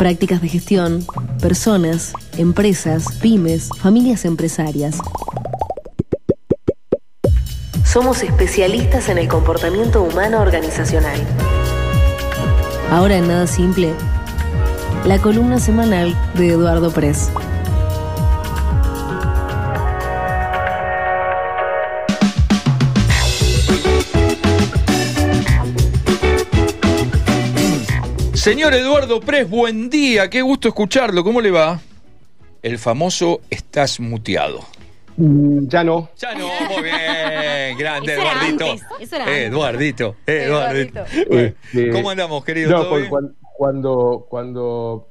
Prácticas de gestión, personas, empresas, pymes, familias empresarias. Somos especialistas en el comportamiento humano organizacional. Ahora en Nada Simple, la columna semanal de Eduardo Press. Señor Eduardo Pres, buen día, qué gusto escucharlo, ¿cómo le va? El famoso estás muteado. Mm, Ya no. Ya no, muy bien, grande Eso era Eduardito. antes, eso era antes. Eduardito, Eduardito. Este, ¿Cómo andamos, querido? no, ¿Todo porque bien? cuan- cuando, cuando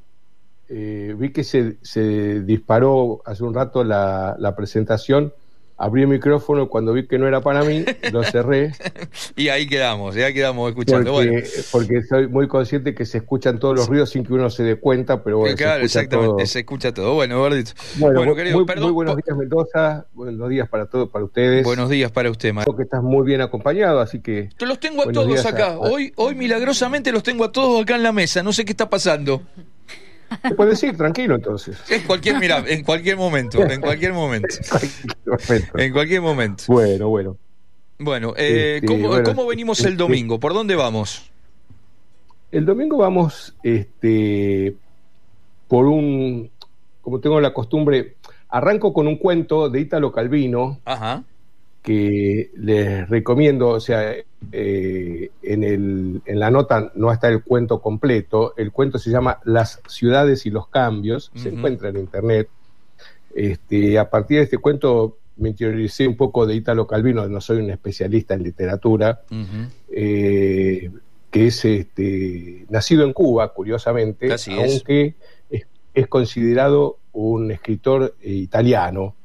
eh, vi que se, se disparó hace un rato la, la presentación, abrí el micrófono, cuando vi que no era para mí, lo cerré, Y ahí quedamos, y ahí quedamos escuchando. porque, Bueno, porque soy muy consciente que se escuchan todos los ruidos sin que uno se dé cuenta, pero bueno, claro, se escucha exactamente, todo. se escucha todo. Bueno, Eduardito. Bueno, Bueno, muy- querido, muy, perdón. muy buenos días Mendoza, buenos días para todos, para ustedes. Buenos días para usted, Mar. Creo que estás muy bien acompañado, así que los tengo a todos acá. a- Hoy, hoy milagrosamente los tengo a todos acá en la mesa. No sé qué está pasando. Te puedes ir tranquilo entonces. En cualquier, mira, en cualquier momento, en cualquier momento. En cualquier momento. Bueno, bueno. Bueno, eh, Este, ¿cómo, bueno, cómo venimos el este- domingo? ¿Por dónde vamos? El domingo vamos este, por un, como tengo la costumbre, arranco con un cuento de Ítalo Calvino Ajá. Que les recomiendo, o sea, eh, en, el, en la nota no está el cuento completo, el cuento se llama Las ciudades y los cambios, se encuentra en internet. Este, a partir de este cuento me interioricé un poco de Ítalo Calvino, no soy un especialista en literatura, eh, que es este, nacido en Cuba, curiosamente, Así es. aunque es, es considerado un escritor eh, italiano,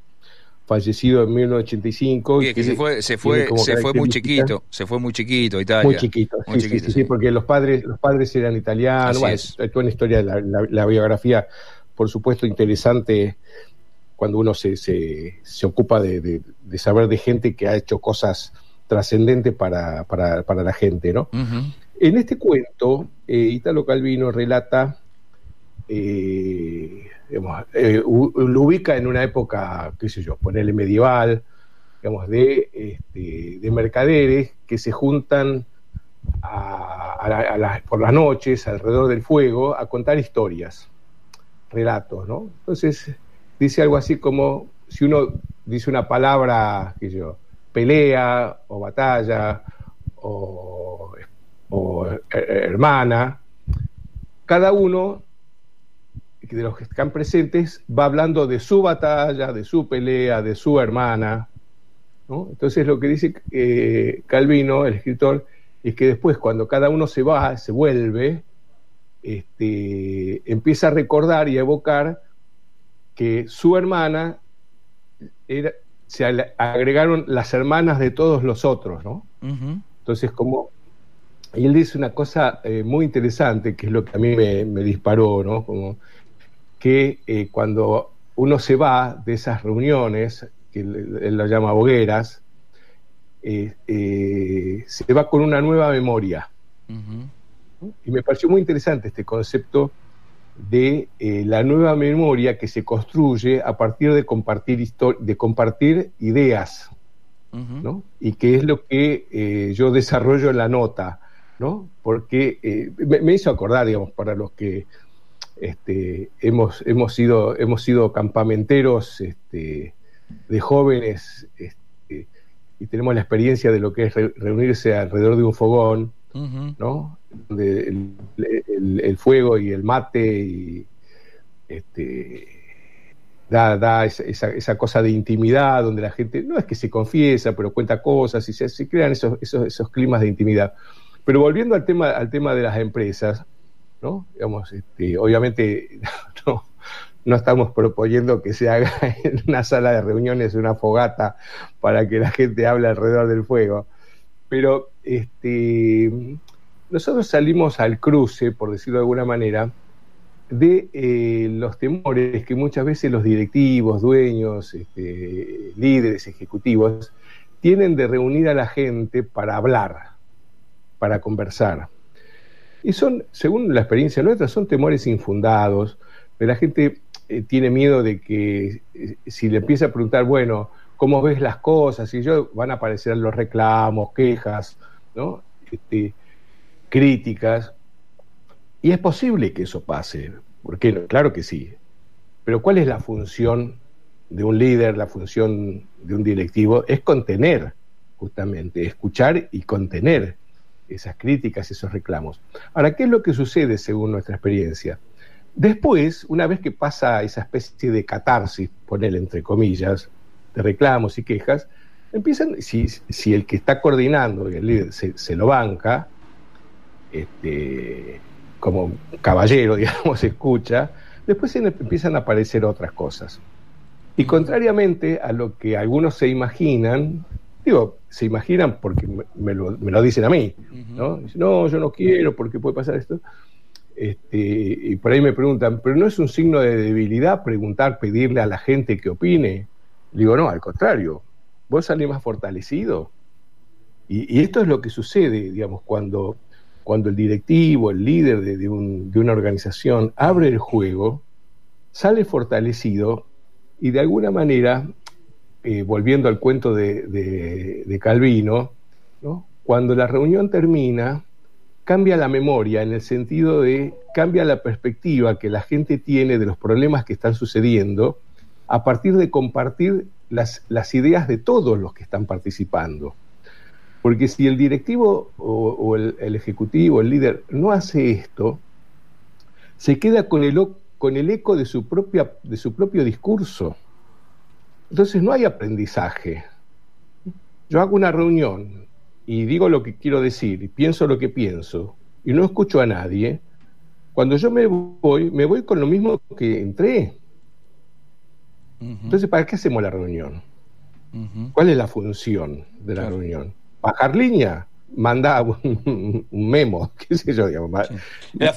fallecido en 1985. Y es que se fue, se fue, se fue muy chiquito, se fue muy chiquito, Italia. Muy chiquito, Muy sí, chiquito, sí, sí. sí, porque los padres, los padres eran italianos, bueno, es. toda una historia, la, la- la biografía, por supuesto, interesante cuando uno se, se, se ocupa de, de- de saber de gente que ha hecho cosas trascendentes para, para, para la gente, ¿no? En este cuento, eh, Italo Calvino relata, eh, digamos, eh, lo ubica en una época, qué sé yo, ponerle medieval, digamos, de, este, de mercaderes que se juntan a- a la- a por las noches alrededor del fuego a contar historias, relatos, ¿no? Entonces, dice algo así como, si uno dice una palabra, qué sé yo, pelea o batalla o, o, eh, hermana, cada uno de los que están presentes va hablando de su batalla, de su pelea, de su hermana. ¿no? Entonces lo que dice eh, Calvino, el escritor, es que después cuando cada uno se va, se vuelve, este, empieza a recordar y a evocar que su hermana era, se agregaron las hermanas de todos los otros, ¿no? Entonces, como. Y él dice una cosa eh, muy interesante, que es lo que a mí me, me disparó, ¿no? Como que eh, cuando uno se va de esas reuniones, que él, lo llama hogueras, eh, eh, se va con una nueva memoria. Y me pareció muy interesante este concepto de la nueva memoria que se construye a partir de compartir, de compartir ideas. ¿no? Y que es lo que yo desarrollo en la nota, ¿no? Porque me, me hizo acordar, digamos, para los que este, hemos, hemos, sido, hemos sido campamenteros este, de jóvenes este, y tenemos la experiencia de lo que es re- reunirse alrededor de un fogón, Ujú. ¿no? Donde el, el- el fuego y el mate y este da, da esa, esa- esa cosa de intimidad donde la gente no es que se confiesa, pero cuenta cosas y se, se crean esos, esos, esos climas de intimidad. Pero volviendo al tema, al tema de las empresas, este, obviamente no, no estamos proponiendo que se haga en una sala de reuniones una fogata para que la gente hable alrededor del fuego. Pero este, nosotros salimos al cruce, por decirlo de alguna manera, de eh, los temores que muchas veces los directivos, dueños, este, líderes, ejecutivos, tienen de reunir a la gente para hablar, para conversar. Y son, según la experiencia nuestra, son temores infundados. La gente eh, tiene miedo de que eh, si le empieza a preguntar, bueno, ¿cómo ves las cosas? Y yo van a aparecer los reclamos, quejas, ¿no? Este, críticas. Y es posible que eso pase, porque claro que sí. Pero ¿cuál es la función de un líder, la función de un directivo? Es contener, justamente, escuchar y contener esas críticas, esos reclamos. Ahora, ¿qué es lo que sucede según nuestra experiencia? Después, una vez que pasa esa especie de catarsis, poner entre comillas, de reclamos y quejas, empiezan, si, si el que está coordinando, el líder, se, lo banca, este, como caballero, digamos, escucha, después empiezan a aparecer otras cosas. Y contrariamente a lo que algunos se imaginan, digo, se imaginan porque me, lo, dicen a mí, ¿no? no, yo no quiero porque puede pasar esto. Este, y por ahí me preguntan, ¿pero no es un signo de debilidad preguntar, pedirle a la gente que opine? Digo, no, al contrario, vos salís más fortalecido. Y, esto es lo que sucede, digamos, cuando, cuando el directivo, el líder de, una organización abre el juego, sale fortalecido y de alguna manera, eh, volviendo al cuento de, Calvino, cuando la reunión termina, cambia la memoria en el sentido de cambia la perspectiva que la gente tiene de los problemas que están sucediendo a partir de compartir las, ideas de todos los que están participando. Porque si el directivo o, el, ejecutivo, el líder, no hace esto, se queda con el, con el eco de su, propia, de su propio discurso. Entonces no hay aprendizaje. Yo hago una reunión y digo lo que quiero decir y pienso lo que pienso y no escucho a nadie, cuando yo me voy, me voy con lo mismo que entré. Entonces, ¿para qué hacemos la reunión? ¿Cuál es la función de la reunión? ¿Bajar línea? Manda un, memo, qué sé yo, digamos. La,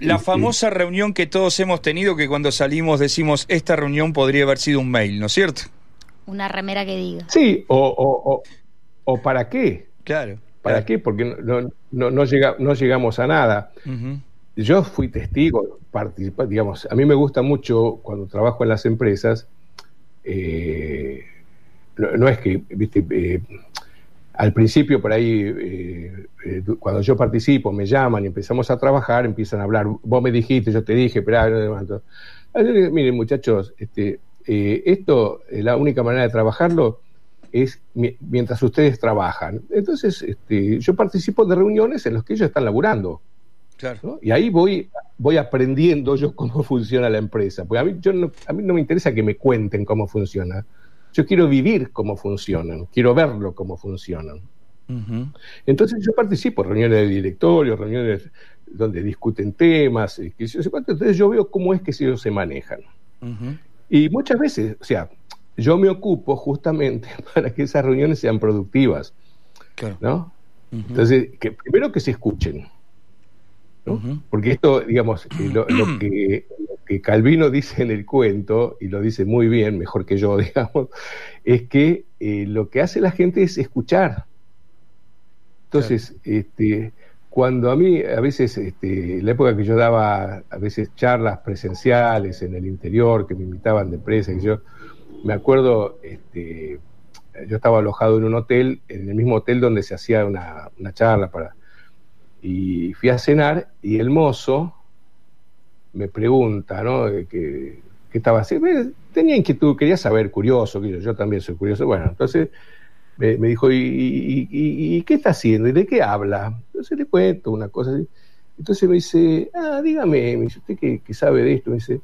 la, famosa reunión que todos hemos tenido, que cuando salimos decimos, esta reunión podría haber sido un mail, ¿no es cierto? Una remera que diga. Sí, o, o, para qué. Claro. ¿Para qué? Porque no, no, no, llega, no llegamos a nada yo fui testigo, digamos, a mí me gusta mucho cuando trabajo en las empresas, eh, no, es que, viste, eh, al principio por ahí, eh, cuando yo participo, me llaman y empezamos a trabajar, empiezan a hablar, vos me dijiste, yo te dije, pero... Miren muchachos, este, esto, la única manera de trabajarlo es mientras ustedes trabajan. Entonces, este, yo participo de reuniones en las que ellos están laburando. Y ahí voy, voy aprendiendo yo cómo funciona la empresa. Porque a mí, yo no, a mí no me interesa que me cuenten cómo funciona. Yo quiero vivir cómo funcionan, quiero verlo cómo funcionan. Entonces yo participo en reuniones de directorio, reuniones donde discuten temas, entonces yo veo cómo es que ellos se manejan. Y muchas veces, o sea, yo me ocupo justamente para que esas reuniones sean productivas. ¿no? Entonces, que, primero que se escuchen. Porque esto, digamos, eh, lo, que, Calvino dice en el cuento, y lo dice muy bien, mejor que yo, digamos, es que eh, lo que hace la gente es escuchar. Entonces, este, cuando a mí, a veces, este, la época que yo daba a veces charlas presenciales en el interior, que me invitaban de empresa, yo me acuerdo, este, yo estaba alojado en un hotel, en el mismo hotel donde se hacía una, una charla para y fui a cenar y el mozo me pregunta, ¿no? ¿Qué, estaba haciendo? Tenía inquietud, quería saber, curioso, yo, yo también soy curioso. Bueno, entonces me, dijo, ¿y, qué está haciendo? ¿Y de qué habla? Entonces le cuento una cosa así. Entonces me dice, ah, dígame, me dice, usted que, sabe de esto, me dice,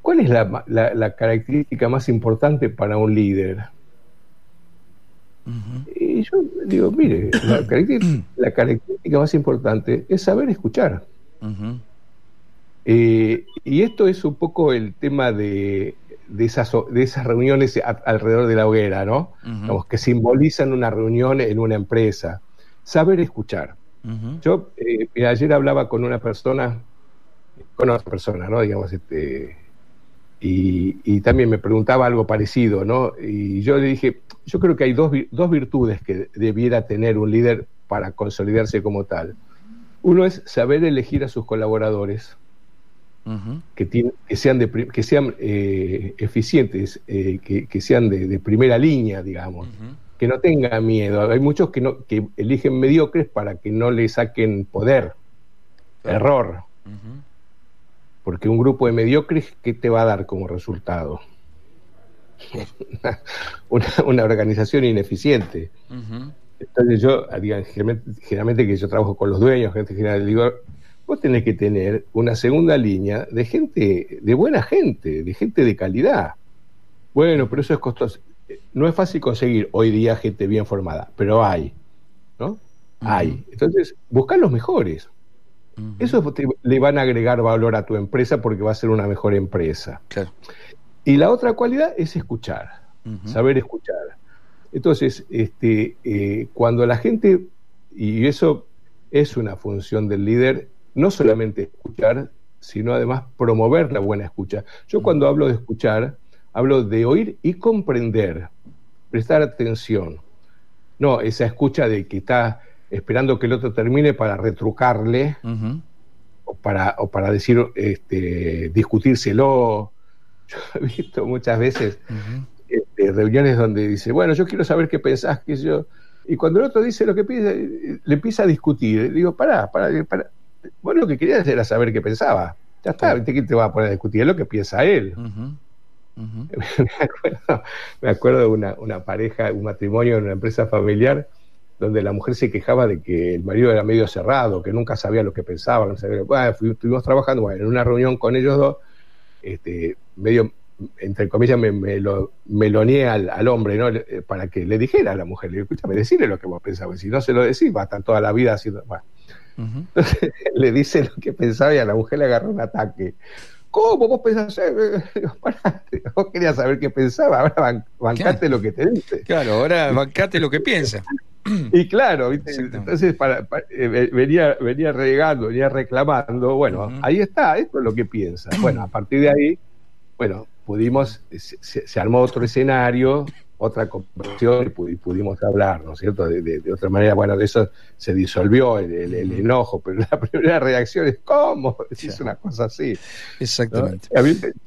¿cuál es la característica más importante para un líder? Y yo digo, mire, la característica, más importante es saber escuchar. Eh, y esto es un poco el tema de, de, esas, de esas reuniones alrededor de la hoguera, ¿no? que simbolizan una reunión en una empresa. Saber escuchar. Yo eh, ayer hablaba con una persona, con otra persona, ¿no? Digamos, este, y, también me preguntaba algo parecido, ¿no? Y yo le dije, yo creo que hay dos, dos virtudes que debiera tener un líder para consolidarse como tal. Uno es saber elegir a sus colaboradores, que, que sean, de, que sean eh, eficientes, eh, que, sean de, primera línea, digamos, que no tengan miedo. Hay muchos que, no, que eligen mediocres para que no le saquen poder. Error. Porque un grupo de mediocres, ¿qué te va a dar como resultado? una, organización ineficiente. Entonces yo, generalmente, que yo trabajo con los dueños, gente general, digo, vos tenés que tener una segunda línea de gente, de buena gente, de gente de calidad. Bueno, pero eso es costoso. No es fácil conseguir hoy día gente bien formada, pero hay, ¿no? Hay. Entonces, buscar los mejores. Eso le van a agregar valor a tu empresa porque va a ser una mejor empresa. Y la otra cualidad es escuchar, saber escuchar. Entonces, este, eh, cuando la gente, y eso es una función del líder, no solamente escuchar, sino además promover la buena escucha. Yo cuando hablo de escuchar, hablo de oír y comprender, prestar atención. No, esa escucha de que está esperando que el otro termine para retrucarle o, para, o para decir, este, discutírselo. Yo he visto muchas veces este, reuniones donde dice, bueno, yo quiero saber qué pensás, que yo... Y cuando el otro dice lo que piensa, le empieza a discutir. Le digo, pará, pará, pará. Vos lo que querías era saber qué pensaba. Ya está, ¿viste quién te va a poner a discutir? Es lo que piensa él. me acuerdo, de una, una pareja, un matrimonio en una empresa familiar donde la mujer se quejaba de que el marido era medio cerrado, que nunca sabía lo que pensaba, no sabía, bueno, estuvimos trabajando en una reunión con ellos dos, este, medio, entre comillas, me, me lo meloneé al, al, hombre, ¿no? Para que le dijera a la mujer, le digo, escúchame, decirle lo que vos pensabas, si no se lo decís, va a estar toda la vida haciendo... Bueno. Entonces le dice lo que pensaba y a la mujer le agarró un ataque. ¿Cómo vos pensás? vos querías saber qué pensaba, ahora bancate lo que te dice. Claro, ahora bancate lo que piensa. Y claro, entonces para, eh, venía, venía regando, venía reclamando, bueno, ahí está, esto es lo que piensa. Bueno, a partir de ahí, bueno, pudimos, se armó otro escenario, otra conversión y pudimos hablar, ¿no es cierto? De, otra manera, bueno, de eso se disolvió el, enojo, pero la primera reacción es, ¿cómo? Es una cosa así. Exactamente.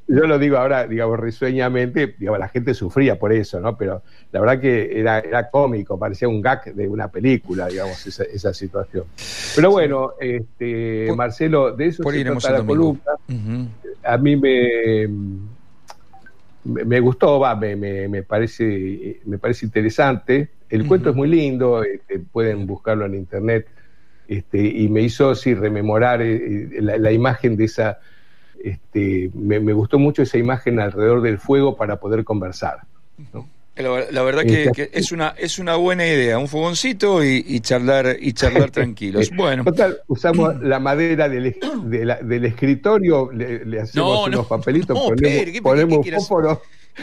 yo lo digo ahora, digamos, risueñamente, digamos, la gente sufría por eso, ¿no? Pero la verdad que era, era cómico, parecía un gag de una película, digamos, esa, esa situación. Pero bueno, este, Marcelo, de eso se trata la columna. A mí me me, gustó, va, me, me, parece, me parece interesante. El cuento es muy lindo, este, pueden buscarlo en internet. Este, y me hizo sí, rememorar eh, eh, la, imagen de esa. Este, me, gustó mucho esa imagen alrededor del fuego para poder conversar. La, verdad que, es una es una buena idea, un fogoncito y, charlar y charlar tranquilos. Bueno, total, usamos la madera del, del escritorio, le, hacemos unos papelitos, ponemos, ponemos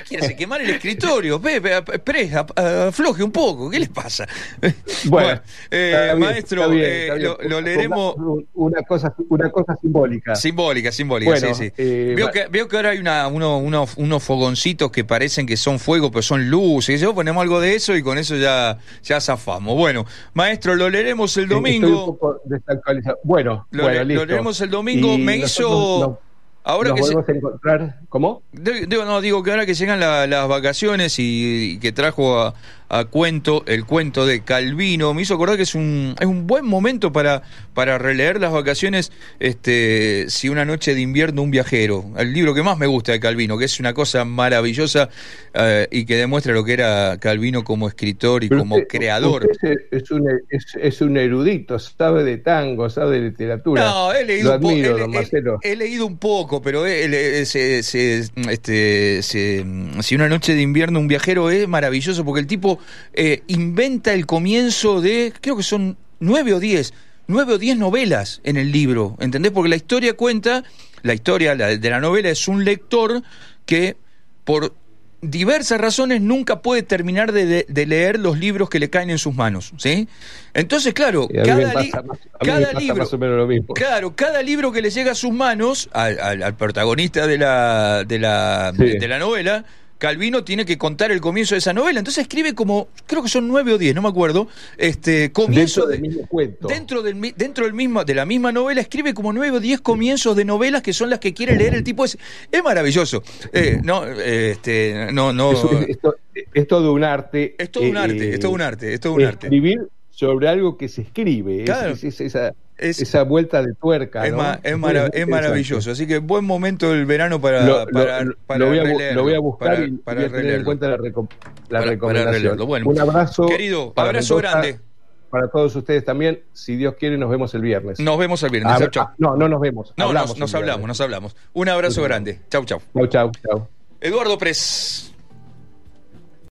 Quiere quemar el escritorio. Pepe, afloje un poco. ¿Qué les pasa? Bueno, eh, maestro, eh, lo, leeremos. Una cosa, una cosa simbólica. Simbólica, simbólica, sí, sí. Eh, veo, que, veo que ahora hay una, uno, unos fogoncitos que parecen que son fuego, pero son luces. Yo ponemos algo de eso y con eso ya, ya zafamos. Bueno, maestro, lo leeremos el domingo. Bueno, lo, leeremos el domingo. Me hizo. Ahora que a encontrar, ¿cómo? Digo, no, digo que ahora que llegan las vacaciones y, que trajo a, a cuento, el cuento de Calvino. Me hizo acordar que es un, es un buen momento para, para releer las vacaciones, este, si una noche de invierno un viajero. El libro que más me gusta de Calvino, que es una cosa maravillosa eh, y que demuestra lo que era Calvino como escritor y como creador. es, un, es, un erudito, sabe de tango, sabe de literatura. No, he leído, un, poco, he, leído un poco, pero este, si una noche de invierno un viajero es maravilloso porque el tipo eh, inventa el comienzo de, creo que son nueve o diez, nueve o diez novelas en el libro, ¿entendés? Porque la historia cuenta, la historia de la novela es un lector que por diversas razones nunca puede terminar de, leer los libros que le caen en sus manos, ¿sí? Entonces, claro, cada, libro, claro, cada libro que le llega a sus manos al, protagonista de la, de la, de la novela Calvino tiene que contar el comienzo de esa novela. Entonces escribe como, creo que son nueve o diez, no me acuerdo, este comienzo dentro del mismo cuento. Dentro del, dentro del mismo, de la misma novela escribe como nueve o diez comienzos de novelas que son las que quiere leer el tipo. Es, es maravilloso. Eh, no, este, no, no. Es, todo un arte. Es todo un arte, es todo un arte, es todo un arte. Escribir sobre algo que se escribe. Claro. Es, esa, esa vuelta de tuerca. Es, es, maravilloso. Así que buen momento del verano para, lo, para, lo, voy, a, lo voy a buscar y, para tener en cuenta la, la recomendación. un abrazo. Querido, abrazo grande. Para todos ustedes también. Si Dios quiere, nos vemos el viernes. Nos vemos el viernes. chau, chau. No, no nos vemos. No, hablamos nos, hablamos, nos hablamos. Un abrazo grande. Chau, chau. Chau, chau, chau. Eduardo Pres.